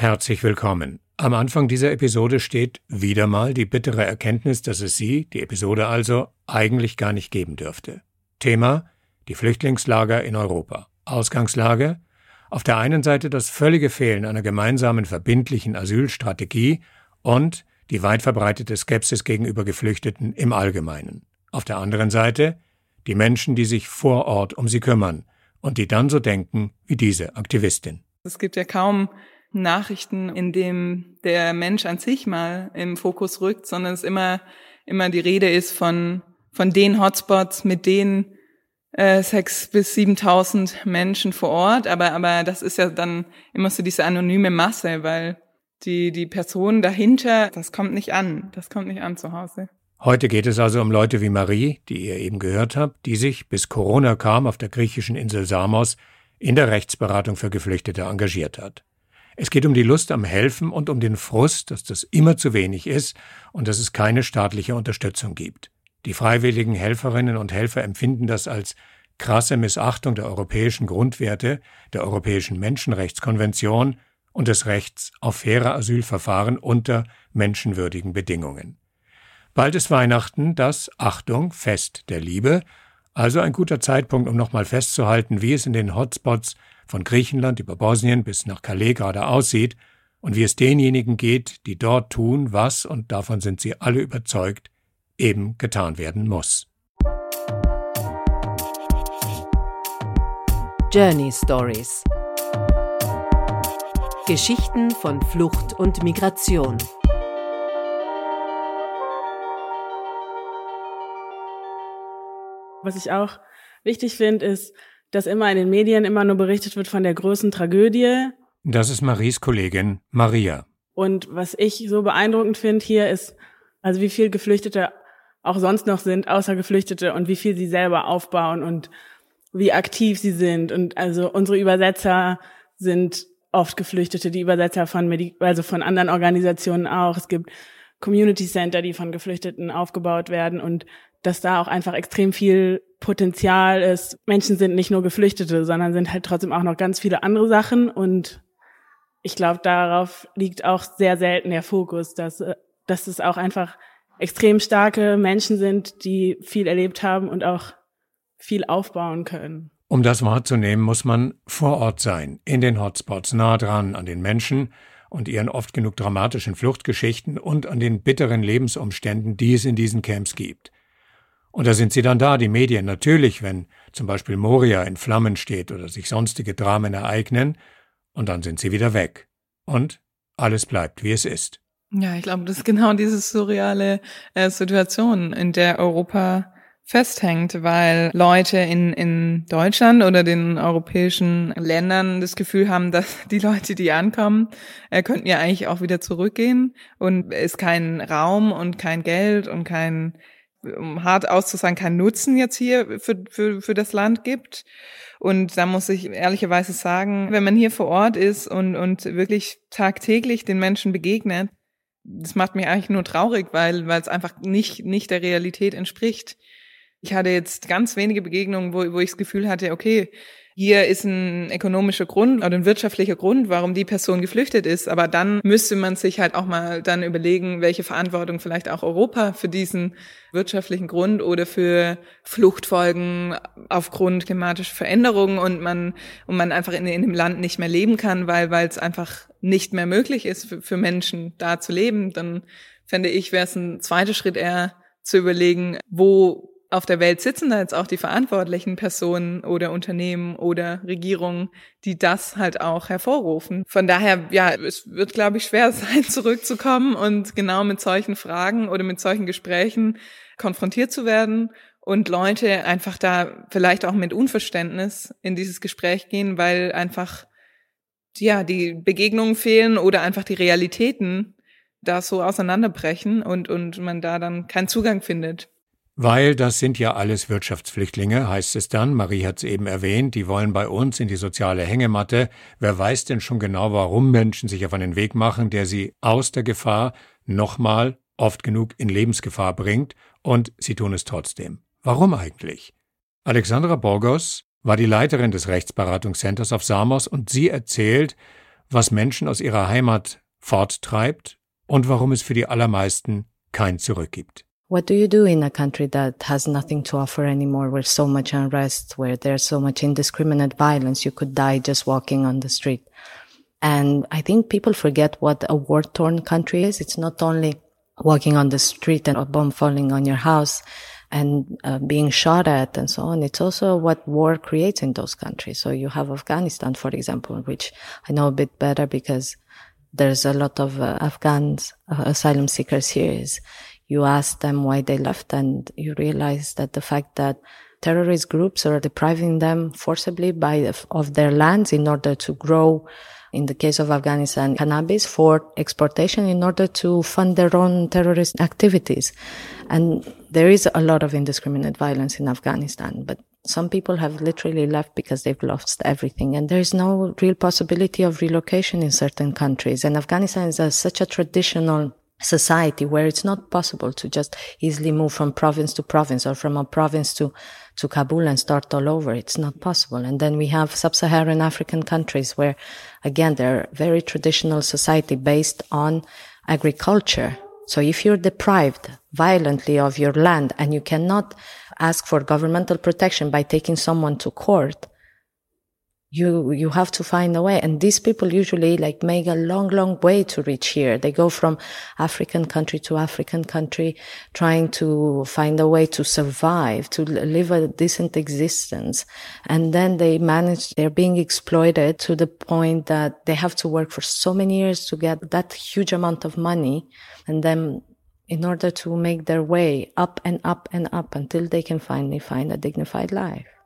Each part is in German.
Herzlich willkommen. Am Anfang dieser Episode steht wieder mal die bittere Erkenntnis, dass es sie, die Episode also, eigentlich gar nicht geben dürfte. Thema die Flüchtlingslager in Europa. Ausgangslage auf der einen Seite das völlige Fehlen einer gemeinsamen verbindlichen Asylstrategie und die weit verbreitete Skepsis gegenüber Geflüchteten im Allgemeinen. Auf der anderen Seite die Menschen, die sich vor Ort um sie kümmern und die dann so denken wie diese Aktivistin. Es gibt ja kaum Nachrichten, in dem der Mensch an sich mal im Fokus rückt, sondern es immer, immer die Rede ist von, von den Hotspots mit den äh, sechs bis siebentausend Menschen vor Ort. Aber, aber das ist ja dann immer so diese anonyme Masse, weil die, die Person dahinter, das kommt nicht an. Das kommt nicht an zu Hause. Heute geht es also um Leute wie Marie, die ihr eben gehört habt, die sich, bis Corona kam, auf der griechischen Insel Samos in der Rechtsberatung für Geflüchtete engagiert hat. Es geht um die Lust am Helfen und um den Frust, dass das immer zu wenig ist und dass es keine staatliche Unterstützung gibt. Die freiwilligen Helferinnen und Helfer empfinden das als krasse Missachtung der europäischen Grundwerte, der Europäischen Menschenrechtskonvention und des Rechts auf faire Asylverfahren unter menschenwürdigen Bedingungen. Bald ist Weihnachten das, Achtung, Fest der Liebe, also ein guter Zeitpunkt, um nochmal festzuhalten, wie es in den Hotspots von Griechenland über Bosnien bis nach Calais gerade aussieht und wie es denjenigen geht, die dort tun, was, und davon sind sie alle überzeugt, eben getan werden muss. Journey Stories Geschichten von Flucht und Migration. Was ich auch wichtig finde, ist, dass immer in den Medien immer nur berichtet wird von der großen Tragödie. Das ist Maries Kollegin Maria. Und was ich so beeindruckend finde hier ist, also wie viel Geflüchtete auch sonst noch sind, außer Geflüchtete und wie viel sie selber aufbauen und wie aktiv sie sind. Und also unsere Übersetzer sind oft Geflüchtete, die Übersetzer von, Medi also von anderen Organisationen auch. Es gibt Community Center, die von Geflüchteten aufgebaut werden und dass da auch einfach extrem viel Potenzial ist. Menschen sind nicht nur Geflüchtete, sondern sind halt trotzdem auch noch ganz viele andere Sachen und ich glaube, darauf liegt auch sehr selten der Fokus, dass, dass es auch einfach extrem starke Menschen sind, die viel erlebt haben und auch viel aufbauen können. Um das wahrzunehmen, muss man vor Ort sein, in den Hotspots, nah dran an den Menschen und ihren oft genug dramatischen Fluchtgeschichten und an den bitteren Lebensumständen, die es in diesen Camps gibt. Und da sind sie dann da, die Medien. Natürlich, wenn zum Beispiel Moria in Flammen steht oder sich sonstige Dramen ereignen, und dann sind sie wieder weg. Und alles bleibt, wie es ist. Ja, ich glaube, das ist genau diese surreale äh, Situation, in der Europa festhängt, weil Leute in, in Deutschland oder den europäischen Ländern das Gefühl haben, dass die Leute, die ankommen, äh, könnten ja eigentlich auch wieder zurückgehen und es kein Raum und kein Geld und kein um hart auszusagen, keinen Nutzen jetzt hier für, für, für das Land gibt. Und da muss ich ehrlicherweise sagen, wenn man hier vor Ort ist und, und wirklich tagtäglich den Menschen begegnet, das macht mich eigentlich nur traurig, weil, weil es einfach nicht, nicht der Realität entspricht. Ich hatte jetzt ganz wenige Begegnungen, wo, wo ich das Gefühl hatte, okay, hier ist ein ökonomischer Grund oder ein wirtschaftlicher Grund, warum die Person geflüchtet ist. Aber dann müsste man sich halt auch mal dann überlegen, welche Verantwortung vielleicht auch Europa für diesen wirtschaftlichen Grund oder für Fluchtfolgen aufgrund klimatischer Veränderungen und man, und man einfach in, in dem Land nicht mehr leben kann, weil, weil es einfach nicht mehr möglich ist für, für Menschen da zu leben. Dann fände ich, wäre es ein zweiter Schritt eher zu überlegen, wo auf der Welt sitzen da jetzt auch die verantwortlichen Personen oder Unternehmen oder Regierungen, die das halt auch hervorrufen. Von daher, ja, es wird, glaube ich, schwer sein, zurückzukommen und genau mit solchen Fragen oder mit solchen Gesprächen konfrontiert zu werden und Leute einfach da vielleicht auch mit Unverständnis in dieses Gespräch gehen, weil einfach, ja, die Begegnungen fehlen oder einfach die Realitäten da so auseinanderbrechen und, und man da dann keinen Zugang findet. Weil das sind ja alles Wirtschaftsflüchtlinge, heißt es dann, Marie hat es eben erwähnt, die wollen bei uns in die soziale Hängematte. Wer weiß denn schon genau, warum Menschen sich auf einen Weg machen, der sie aus der Gefahr nochmal oft genug in Lebensgefahr bringt, und sie tun es trotzdem. Warum eigentlich? Alexandra Borgos war die Leiterin des Rechtsberatungscenters auf Samos und sie erzählt, was Menschen aus ihrer Heimat forttreibt und warum es für die allermeisten kein Zurück gibt. What do you do in a country that has nothing to offer anymore, where so much unrest, where there's so much indiscriminate violence, you could die just walking on the street. And I think people forget what a war-torn country is. It's not only walking on the street and a bomb falling on your house and uh, being shot at and so on. It's also what war creates in those countries. So you have Afghanistan, for example, which I know a bit better because there's a lot of uh, Afghans, uh, asylum seekers here is you ask them why they left and you realize that the fact that terrorist groups are depriving them forcibly by of their lands in order to grow in the case of Afghanistan, cannabis for exportation in order to fund their own terrorist activities. And there is a lot of indiscriminate violence in Afghanistan, but some people have literally left because they've lost everything. And there is no real possibility of relocation in certain countries. And Afghanistan is a, such a traditional society where it's not possible to just easily move from province to province or from a province to, to Kabul and start all over. It's not possible. And then we have sub-Saharan African countries where, again, they're very traditional society based on agriculture. So if you're deprived violently of your land and you cannot ask for governmental protection by taking someone to court, you you have to find a way. And these people usually like make a long long way to reach here. They go from african country to african country trying to find a way to survive to live a decent existence. And then they manage they're being exploited to the point that they have to work for so many years to get that huge amount of money. And then in order to make their way up and up and up until they can finally find a dignified life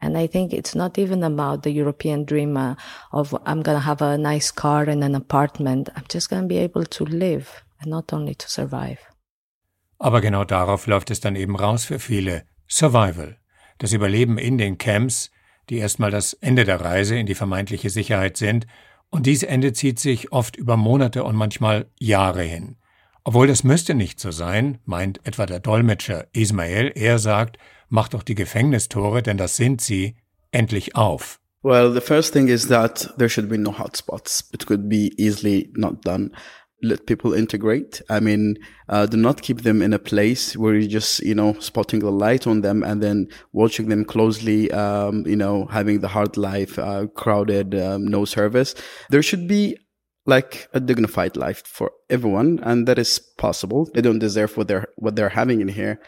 and I think it's not even about the European dream uh, of I'm going to have a nice car and an apartment. I'm just going to be able to live and not only to survive. Aber genau darauf läuft es dann eben raus für viele. Survival. Das Überleben in den Camps, die erstmal das Ende der Reise in die vermeintliche Sicherheit sind. Und dies Ende zieht sich oft über Monate und manchmal Jahre hin. Obwohl das müsste nicht so sein, meint etwa der Dolmetscher Ismael, er sagt, mach doch die Gefängnistore, denn das sind sie, endlich auf. Well, the first thing is that there should be no hotspots. It could be easily not done. Let people integrate. I mean, uh, do not keep them in a place where you're just, you know, spotting the light on them and then watching them closely, um, you know, having the hard life, uh, crowded, um, no service. There should be like a dignified life for everyone, and that is possible. They don't deserve what they're what they're having in here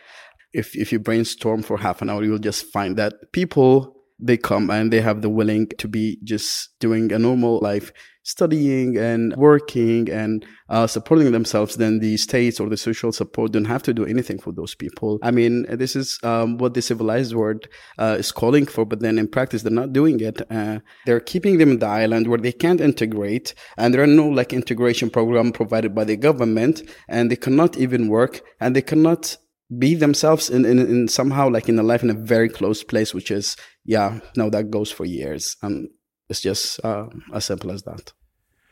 if if you brainstorm for half an hour, you'll just find that people they come and they have the willing to be just doing a normal life, studying and working and uh, supporting themselves. Then the states or the social support don't have to do anything for those people. I mean, this is um, what the civilized world uh, is calling for, but then in practice they're not doing it. Uh, they're keeping them in the island where they can't integrate, and there are no like integration program provided by the government, and they cannot even work, and they cannot be themselves in, in, in somehow like in a life in a very close place, which is, yeah, no, that goes for years. And it's just uh, as simple as that.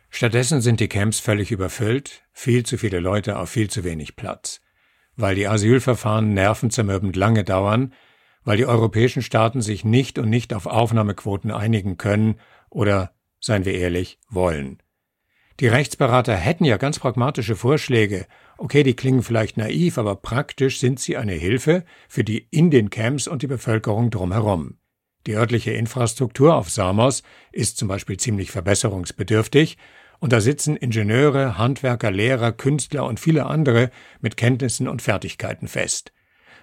Stattdessen sind die Camps völlig überfüllt, viel zu viele Leute auf viel zu wenig Platz. Weil die Asylverfahren nervenzermürbend lange dauern, weil die europäischen Staaten sich nicht und nicht auf Aufnahmequoten einigen können oder, seien wir ehrlich, wollen. Die Rechtsberater hätten ja ganz pragmatische Vorschläge, Okay, die klingen vielleicht naiv, aber praktisch sind sie eine Hilfe für die in den Camps und die Bevölkerung drumherum. Die örtliche Infrastruktur auf Samos ist zum Beispiel ziemlich verbesserungsbedürftig, und da sitzen Ingenieure, Handwerker, Lehrer, Künstler und viele andere mit Kenntnissen und Fertigkeiten fest.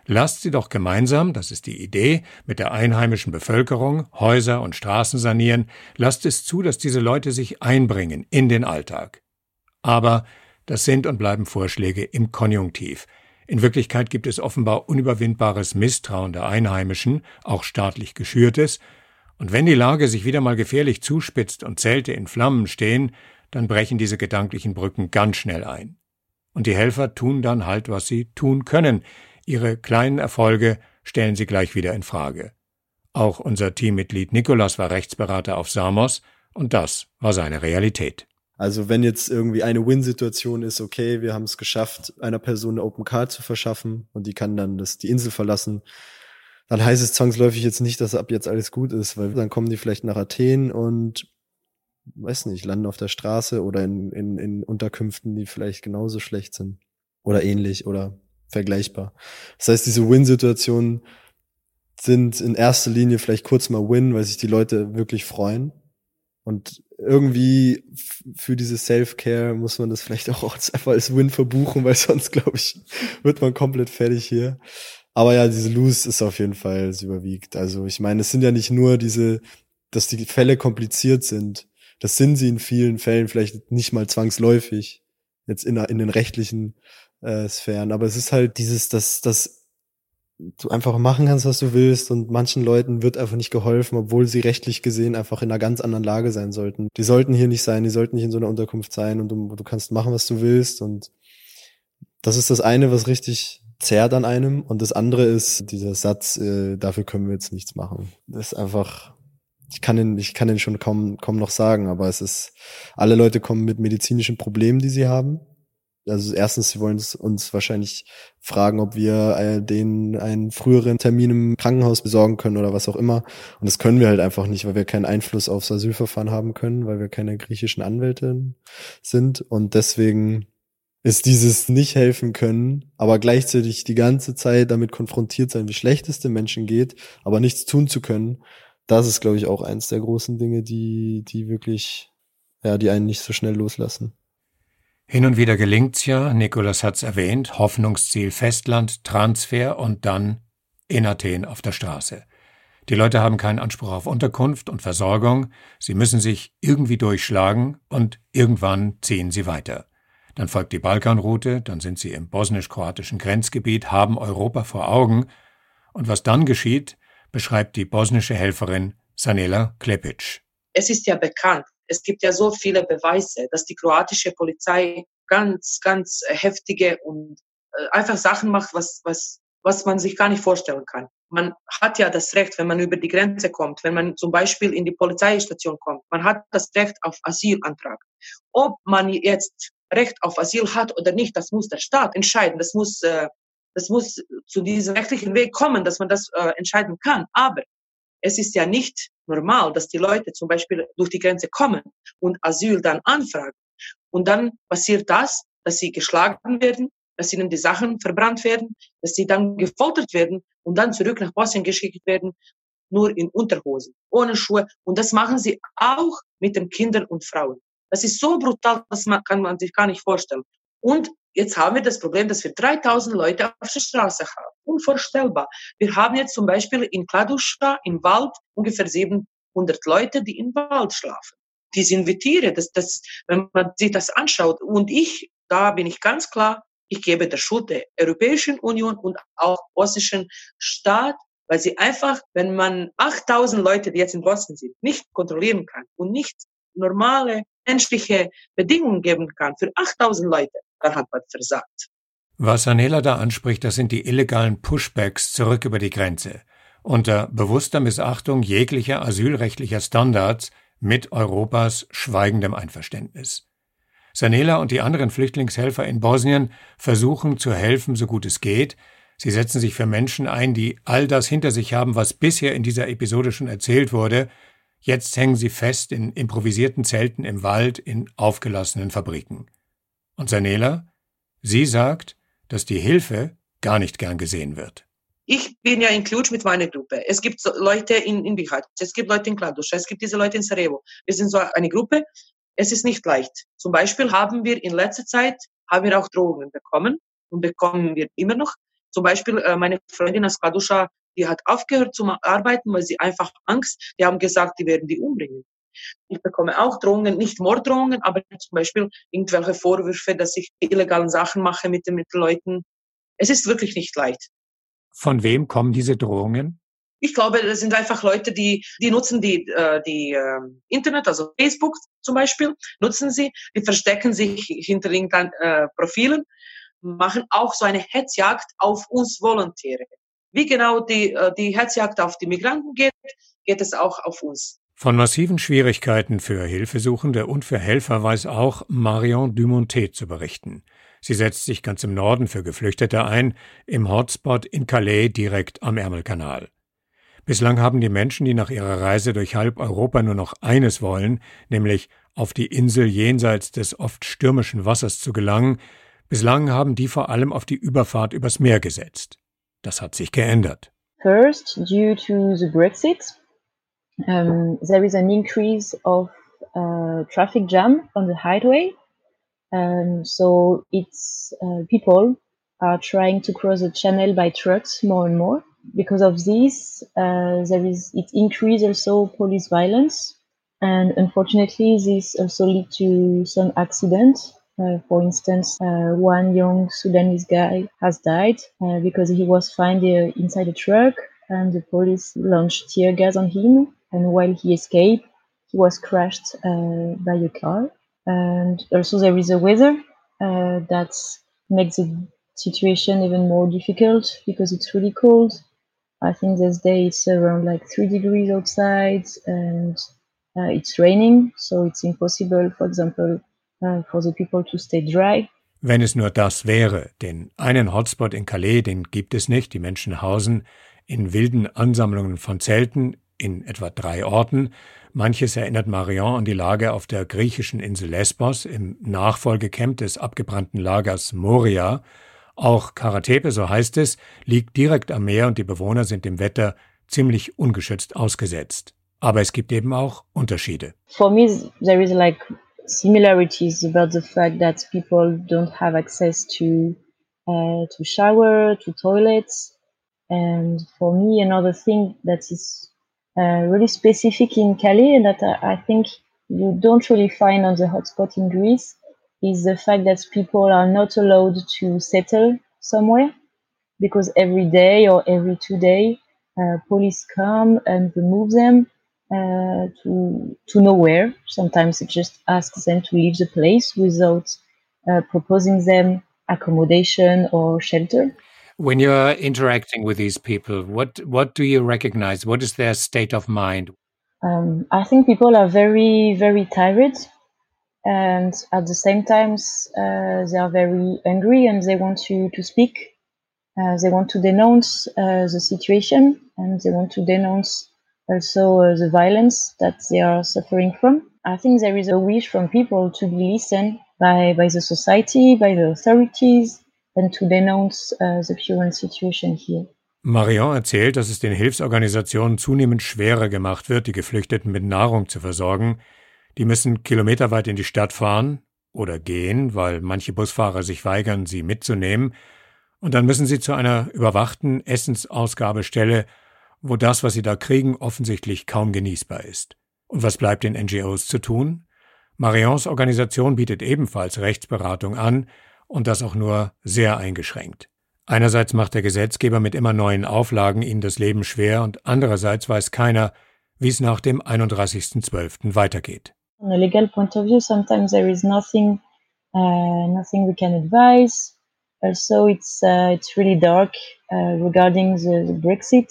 Lasst sie doch gemeinsam, das ist die Idee, mit der einheimischen Bevölkerung Häuser und Straßen sanieren, lasst es zu, dass diese Leute sich einbringen in den Alltag. Aber das sind und bleiben Vorschläge im Konjunktiv. In Wirklichkeit gibt es offenbar unüberwindbares Misstrauen der Einheimischen, auch staatlich geschürtes, und wenn die Lage sich wieder mal gefährlich zuspitzt und Zelte in Flammen stehen, dann brechen diese gedanklichen Brücken ganz schnell ein. Und die Helfer tun dann halt, was sie tun können. Ihre kleinen Erfolge stellen sie gleich wieder in Frage. Auch unser Teammitglied Nikolas war Rechtsberater auf Samos, und das war seine Realität. Also wenn jetzt irgendwie eine Win-Situation ist, okay, wir haben es geschafft, einer Person eine Open Card zu verschaffen und die kann dann das, die Insel verlassen, dann heißt es zwangsläufig jetzt nicht, dass ab jetzt alles gut ist, weil dann kommen die vielleicht nach Athen und weiß nicht, landen auf der Straße oder in, in, in Unterkünften, die vielleicht genauso schlecht sind oder ähnlich oder vergleichbar. Das heißt, diese Win-Situationen sind in erster Linie vielleicht kurz mal Win, weil sich die Leute wirklich freuen. Und irgendwie für diese Self-Care muss man das vielleicht auch einfach als Win verbuchen, weil sonst, glaube ich, wird man komplett fertig hier. Aber ja, diese Lose ist auf jeden Fall, es überwiegt. Also ich meine, es sind ja nicht nur diese, dass die Fälle kompliziert sind. Das sind sie in vielen Fällen vielleicht nicht mal zwangsläufig, jetzt in, in den rechtlichen äh, Sphären. Aber es ist halt dieses, dass, dass du einfach machen kannst, was du willst und manchen Leuten wird einfach nicht geholfen, obwohl sie rechtlich gesehen einfach in einer ganz anderen Lage sein sollten. Die sollten hier nicht sein, die sollten nicht in so einer Unterkunft sein und du, du kannst machen, was du willst und das ist das eine, was richtig zerrt an einem. Und das andere ist dieser Satz, äh, dafür können wir jetzt nichts machen. Das ist einfach, ich kann den, ich kann den schon kaum, kaum noch sagen, aber es ist, alle Leute kommen mit medizinischen Problemen, die sie haben. Also erstens, sie wollen uns wahrscheinlich fragen, ob wir äh, denen einen früheren Termin im Krankenhaus besorgen können oder was auch immer. Und das können wir halt einfach nicht, weil wir keinen Einfluss aufs Asylverfahren haben können, weil wir keine griechischen Anwälte sind. Und deswegen ist dieses nicht helfen können, aber gleichzeitig die ganze Zeit damit konfrontiert sein, wie schlecht es den Menschen geht, aber nichts tun zu können. Das ist, glaube ich, auch eins der großen Dinge, die, die wirklich, ja, die einen nicht so schnell loslassen. Hin und wieder gelingt's ja, Nikolas hat's erwähnt, Hoffnungsziel Festland, Transfer und dann in Athen auf der Straße. Die Leute haben keinen Anspruch auf Unterkunft und Versorgung, sie müssen sich irgendwie durchschlagen und irgendwann ziehen sie weiter. Dann folgt die Balkanroute, dann sind sie im bosnisch-kroatischen Grenzgebiet, haben Europa vor Augen. Und was dann geschieht, beschreibt die bosnische Helferin Sanela Klepic. Es ist ja bekannt, es gibt ja so viele Beweise, dass die kroatische Polizei ganz, ganz heftige und äh, einfach Sachen macht, was, was, was man sich gar nicht vorstellen kann. Man hat ja das Recht, wenn man über die Grenze kommt, wenn man zum Beispiel in die Polizeistation kommt, man hat das Recht auf Asylantrag. Ob man jetzt Recht auf Asyl hat oder nicht, das muss der Staat entscheiden. Das muss, äh, das muss zu diesem rechtlichen Weg kommen, dass man das äh, entscheiden kann. Aber es ist ja nicht normal, dass die Leute zum Beispiel durch die Grenze kommen und Asyl dann anfragen. Und dann passiert das, dass sie geschlagen werden, dass ihnen die Sachen verbrannt werden, dass sie dann gefoltert werden und dann zurück nach Bosnien geschickt werden, nur in Unterhosen, ohne Schuhe. Und das machen sie auch mit den Kindern und Frauen. Das ist so brutal, das kann man sich gar nicht vorstellen. Und jetzt haben wir das Problem, dass wir 3000 Leute auf der Straße haben. Unvorstellbar. Wir haben jetzt zum Beispiel in Kladuscha im Wald ungefähr 700 Leute, die im Wald schlafen. Die sind wie Tiere. Das, das, wenn man sich das anschaut. Und ich, da bin ich ganz klar, ich gebe der Schuld der Europäischen Union und auch bosnischen Staat, weil sie einfach, wenn man 8000 Leute, die jetzt in Bosnien sind, nicht kontrollieren kann und nicht normale menschliche Bedingungen geben kann für 8000 Leute, dann hat man versagt. Was Anela da anspricht, das sind die illegalen Pushbacks zurück über die Grenze. Unter bewusster Missachtung jeglicher asylrechtlicher Standards mit Europas schweigendem Einverständnis. Sanela und die anderen Flüchtlingshelfer in Bosnien versuchen zu helfen, so gut es geht. Sie setzen sich für Menschen ein, die all das hinter sich haben, was bisher in dieser Episode schon erzählt wurde, Jetzt hängen sie fest in improvisierten Zelten im Wald in aufgelassenen Fabriken. Und Sanela? Sie sagt, dass die Hilfe gar nicht gern gesehen wird. Ich bin ja in Cluj mit meiner Gruppe. Es gibt Leute in, in Bihać, es gibt Leute in Kladuscha, es gibt diese Leute in Sarajevo. Wir sind so eine Gruppe. Es ist nicht leicht. Zum Beispiel haben wir in letzter Zeit haben wir auch Drohungen bekommen und bekommen wir immer noch. Zum Beispiel äh, meine Freundin aus Kladuscha die hat aufgehört zu arbeiten, weil sie einfach Angst, die haben gesagt, die werden die umbringen. Ich bekomme auch Drohungen, nicht Morddrohungen, aber zum Beispiel irgendwelche Vorwürfe, dass ich illegalen Sachen mache mit den, mit den Leuten. Es ist wirklich nicht leicht. Von wem kommen diese Drohungen? Ich glaube, das sind einfach Leute, die, die nutzen die, äh, die äh, Internet, also Facebook zum Beispiel, nutzen sie, die verstecken sich hinter irgendeinen äh, Profilen, machen auch so eine Hetzjagd auf uns Volontäre. Wie genau die, äh, die Hetzjagd auf die Migranten geht, geht es auch auf uns. Von massiven Schwierigkeiten für Hilfesuchende und für Helfer weiß auch Marion Dumontet zu berichten. Sie setzt sich ganz im Norden für Geflüchtete ein, im Hotspot in Calais direkt am Ärmelkanal. Bislang haben die Menschen, die nach ihrer Reise durch halb Europa nur noch eines wollen, nämlich auf die Insel jenseits des oft stürmischen Wassers zu gelangen, bislang haben die vor allem auf die Überfahrt übers Meer gesetzt. Das hat sich geändert. First, due to the Brexit, um, there is an increase of uh, traffic jam on the highway. Um, so it's uh, people are trying to cross the channel by trucks more and more. because of this, uh, there is it increase also police violence, and unfortunately, this also lead to some accidents. Uh, for instance, uh, one young Sudanese guy has died uh, because he was found inside a truck, and the police launched tear gas on him. And while he escaped, he was crashed uh, by a car. And also, there is a weather that makes the situation even more difficult because it's really cold I think this day it's around like three degrees outside and uh, it's raining, so it's impossible, for example, uh, for the people to stay dry. Wenn es nur das wäre, denn einen Hotspot in Calais, den gibt es nicht. Die Menschen hausen in wilden Ansammlungen von Zelten in etwa drei Orten. Manches erinnert Marion an die Lage auf der griechischen Insel Lesbos im Nachfolgecamp des abgebrannten Lagers Moria. Auch Karatepe, so heißt es, liegt direkt am Meer und die Bewohner sind dem Wetter ziemlich ungeschützt ausgesetzt. Aber es gibt eben auch Unterschiede. For me, there is like similarities about the fact that people don't have access to uh, to shower, to toilets, and for me, another thing that is uh, really specific in Calais and that I, think you don't really find on the hotspot in Greece is the fact that people are not allowed to settle somewhere because every day or every two days, uh, police come and remove them uh, to to nowhere. Sometimes it just asks them to leave the place without uh, proposing them accommodation or shelter. When you're interacting with these people, what what do you recognize? What is their state of mind? Um, I think people are very very tired and at the same time uh, they are very angry and they want to, to speak uh, they want to denounce uh, the situation and they want to denounce also uh, the violence that they are suffering from i think there is a wish from people to be listened by, by the society by the authorities and to denounce uh, the current situation here Marion erzählt, dass es den Hilfsorganisationen zunehmend schwerer gemacht wird, die Geflüchteten mit Nahrung zu versorgen. Die müssen kilometerweit in die Stadt fahren oder gehen, weil manche Busfahrer sich weigern, sie mitzunehmen, und dann müssen sie zu einer überwachten Essensausgabestelle, wo das, was sie da kriegen, offensichtlich kaum genießbar ist. Und was bleibt den NGOs zu tun? Marions Organisation bietet ebenfalls Rechtsberatung an, und das auch nur sehr eingeschränkt. Einerseits macht der Gesetzgeber mit immer neuen Auflagen ihnen das Leben schwer und andererseits weiß keiner, wie es nach dem 31.12. weitergeht. from a legal point of view, sometimes there is nothing, uh, nothing we can advise. Also, it's uh, it's really dark uh, regarding the, the, Brexit.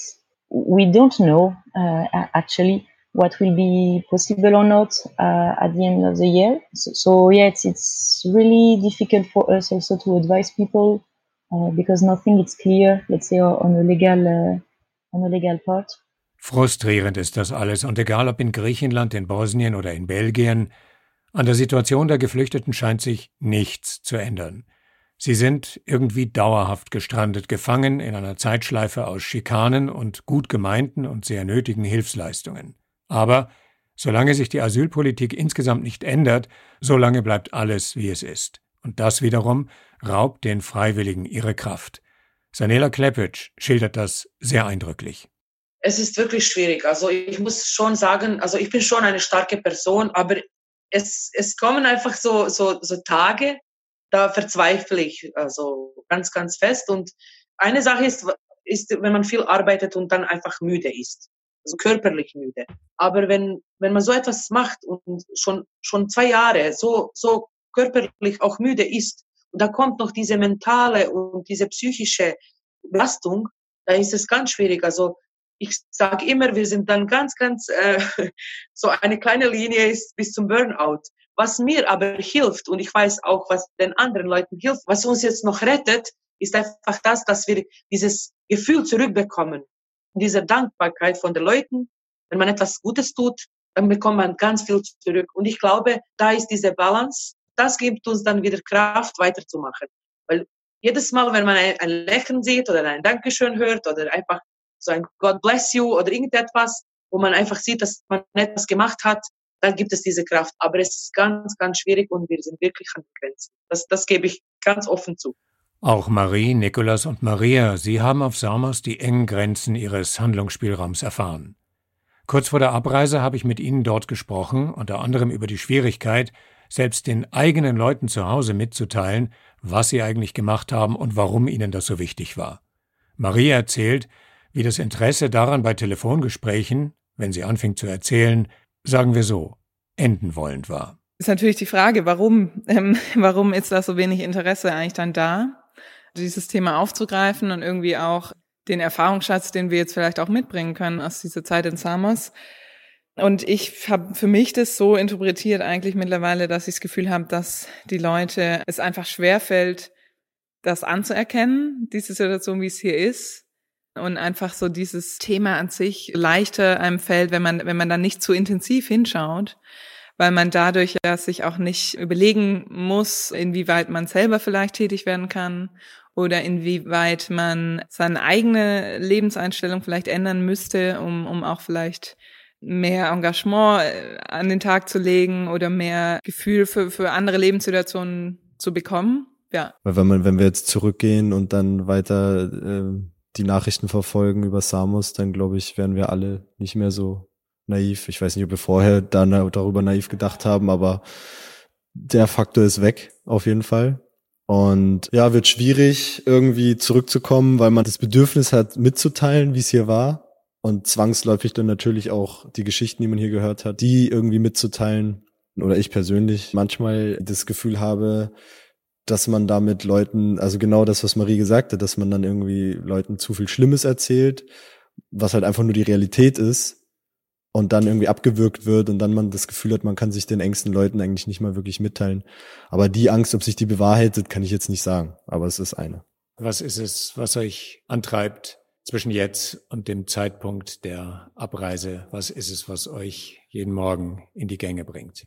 We don't know uh, actually what will be possible or not uh, at the end of the year. So, so yeah, it's, it's really difficult for us also to advise people uh, because nothing is clear. Let's say on a legal on a legal part. Frustrierend ist das alles, und egal ob in Griechenland, in Bosnien oder in Belgien, an der Situation der Geflüchteten scheint sich nichts zu ändern. Sie sind irgendwie dauerhaft gestrandet, gefangen in einer Zeitschleife aus Schikanen und gut gemeinten und sehr nötigen Hilfsleistungen. Aber solange sich die Asylpolitik insgesamt nicht ändert, solange bleibt alles, wie es ist. Und das wiederum raubt den Freiwilligen ihre Kraft. Sanela Klepic schildert das sehr eindrücklich es ist wirklich schwierig. Also ich muss schon sagen, also ich bin schon eine starke Person, aber es, es kommen einfach so, so, so Tage, da verzweifle ich also ganz, ganz fest. Und eine Sache ist, ist, wenn man viel arbeitet und dann einfach müde ist, also körperlich müde. Aber wenn, wenn man so etwas macht und schon, schon zwei Jahre so, so körperlich auch müde ist, und da kommt noch diese mentale und diese psychische Belastung, da ist es ganz schwierig. Also ich sage immer, wir sind dann ganz, ganz äh, so eine kleine Linie ist bis zum Burnout. Was mir aber hilft und ich weiß auch, was den anderen Leuten hilft, was uns jetzt noch rettet, ist einfach das, dass wir dieses Gefühl zurückbekommen. Diese Dankbarkeit von den Leuten. Wenn man etwas Gutes tut, dann bekommt man ganz viel zurück. Und ich glaube, da ist diese Balance. Das gibt uns dann wieder Kraft, weiterzumachen. Weil jedes Mal, wenn man ein, Lächeln sieht oder ein Dankeschön hört oder einfach so ein God bless you oder irgendetwas, wo man einfach sieht, dass man etwas gemacht hat, dann gibt es diese Kraft. Aber es ist ganz, ganz schwierig und wir sind wirklich an den Grenzen. Das, das gebe ich ganz offen zu. Auch Marie, Nikolas und Maria, sie haben auf Samos die engen Grenzen ihres Handlungsspielraums erfahren. Kurz vor der Abreise habe ich mit ihnen dort gesprochen, unter anderem über die Schwierigkeit, selbst den eigenen Leuten zu Hause mitzuteilen, was sie eigentlich gemacht haben und warum ihnen das so wichtig war. Maria erzählt, wie das Interesse daran bei Telefongesprächen, wenn sie anfing zu erzählen, sagen wir so, enden wollend war. Ist natürlich die Frage, warum, ähm, warum ist da so wenig Interesse eigentlich dann da, dieses Thema aufzugreifen und irgendwie auch den Erfahrungsschatz, den wir jetzt vielleicht auch mitbringen können aus dieser Zeit in Samos. Und ich habe für mich das so interpretiert eigentlich mittlerweile, dass ich das Gefühl habe, dass die Leute es einfach schwerfällt, das anzuerkennen, diese Situation, wie es hier ist. Und einfach so dieses Thema an sich leichter einem fällt, wenn man, wenn man dann nicht zu intensiv hinschaut, weil man dadurch ja sich auch nicht überlegen muss, inwieweit man selber vielleicht tätig werden kann oder inwieweit man seine eigene Lebenseinstellung vielleicht ändern müsste, um, um auch vielleicht mehr Engagement äh, an den Tag zu legen oder mehr Gefühl für, für andere Lebenssituationen zu bekommen. Ja. Weil wenn man, wenn wir jetzt zurückgehen und dann weiter äh, die Nachrichten verfolgen über Samos, dann glaube ich, werden wir alle nicht mehr so naiv. Ich weiß nicht, ob wir vorher da, darüber naiv gedacht haben, aber der Faktor ist weg, auf jeden Fall. Und ja, wird schwierig, irgendwie zurückzukommen, weil man das Bedürfnis hat, mitzuteilen, wie es hier war. Und zwangsläufig dann natürlich auch die Geschichten, die man hier gehört hat, die irgendwie mitzuteilen. Oder ich persönlich manchmal das Gefühl habe, dass man damit Leuten, also genau das, was Marie gesagt hat, dass man dann irgendwie Leuten zu viel Schlimmes erzählt, was halt einfach nur die Realität ist und dann irgendwie abgewürgt wird und dann man das Gefühl hat, man kann sich den engsten Leuten eigentlich nicht mal wirklich mitteilen. Aber die Angst, ob sich die bewahrheitet, kann ich jetzt nicht sagen. Aber es ist eine. Was ist es, was euch antreibt zwischen jetzt und dem Zeitpunkt der Abreise? Was ist es, was euch jeden Morgen in die Gänge bringt?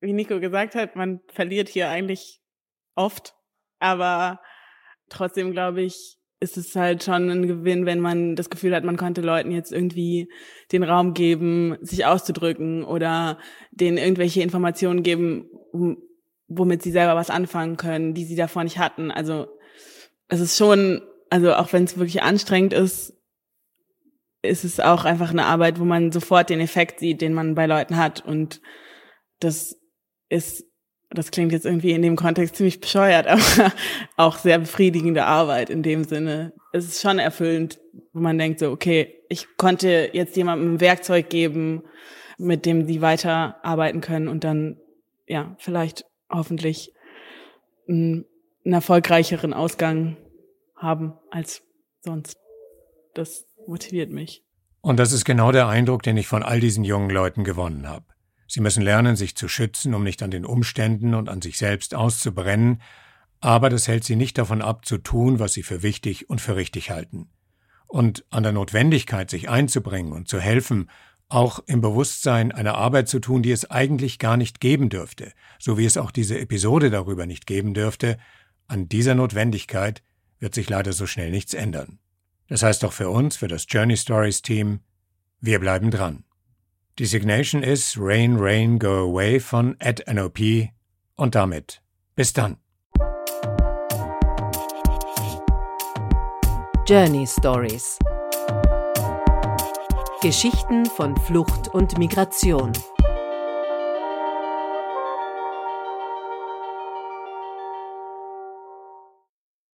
Wie Nico gesagt hat, man verliert hier eigentlich oft, aber trotzdem glaube ich, ist es halt schon ein Gewinn, wenn man das Gefühl hat, man konnte Leuten jetzt irgendwie den Raum geben, sich auszudrücken oder denen irgendwelche Informationen geben, womit sie selber was anfangen können, die sie davor nicht hatten. Also es ist schon, also auch wenn es wirklich anstrengend ist, ist es auch einfach eine Arbeit, wo man sofort den Effekt sieht, den man bei Leuten hat. Und das ist das klingt jetzt irgendwie in dem Kontext ziemlich bescheuert, aber auch sehr befriedigende Arbeit in dem Sinne. Es ist schon erfüllend, wo man denkt so, okay, ich konnte jetzt jemandem ein Werkzeug geben, mit dem sie weiterarbeiten können und dann, ja, vielleicht hoffentlich einen, erfolgreicheren Ausgang haben als sonst. Das motiviert mich. Und das ist genau der Eindruck, den ich von all diesen jungen Leuten gewonnen habe. Sie müssen lernen, sich zu schützen, um nicht an den Umständen und an sich selbst auszubrennen, aber das hält sie nicht davon ab, zu tun, was sie für wichtig und für richtig halten. Und an der Notwendigkeit, sich einzubringen und zu helfen, auch im Bewusstsein eine Arbeit zu tun, die es eigentlich gar nicht geben dürfte, so wie es auch diese Episode darüber nicht geben dürfte, an dieser Notwendigkeit wird sich leider so schnell nichts ändern. Das heißt doch für uns, für das Journey Stories Team, wir bleiben dran. Designation ist Rain Rain Go Away von NOP und damit bis dann. Journey Stories. Geschichten von Flucht und Migration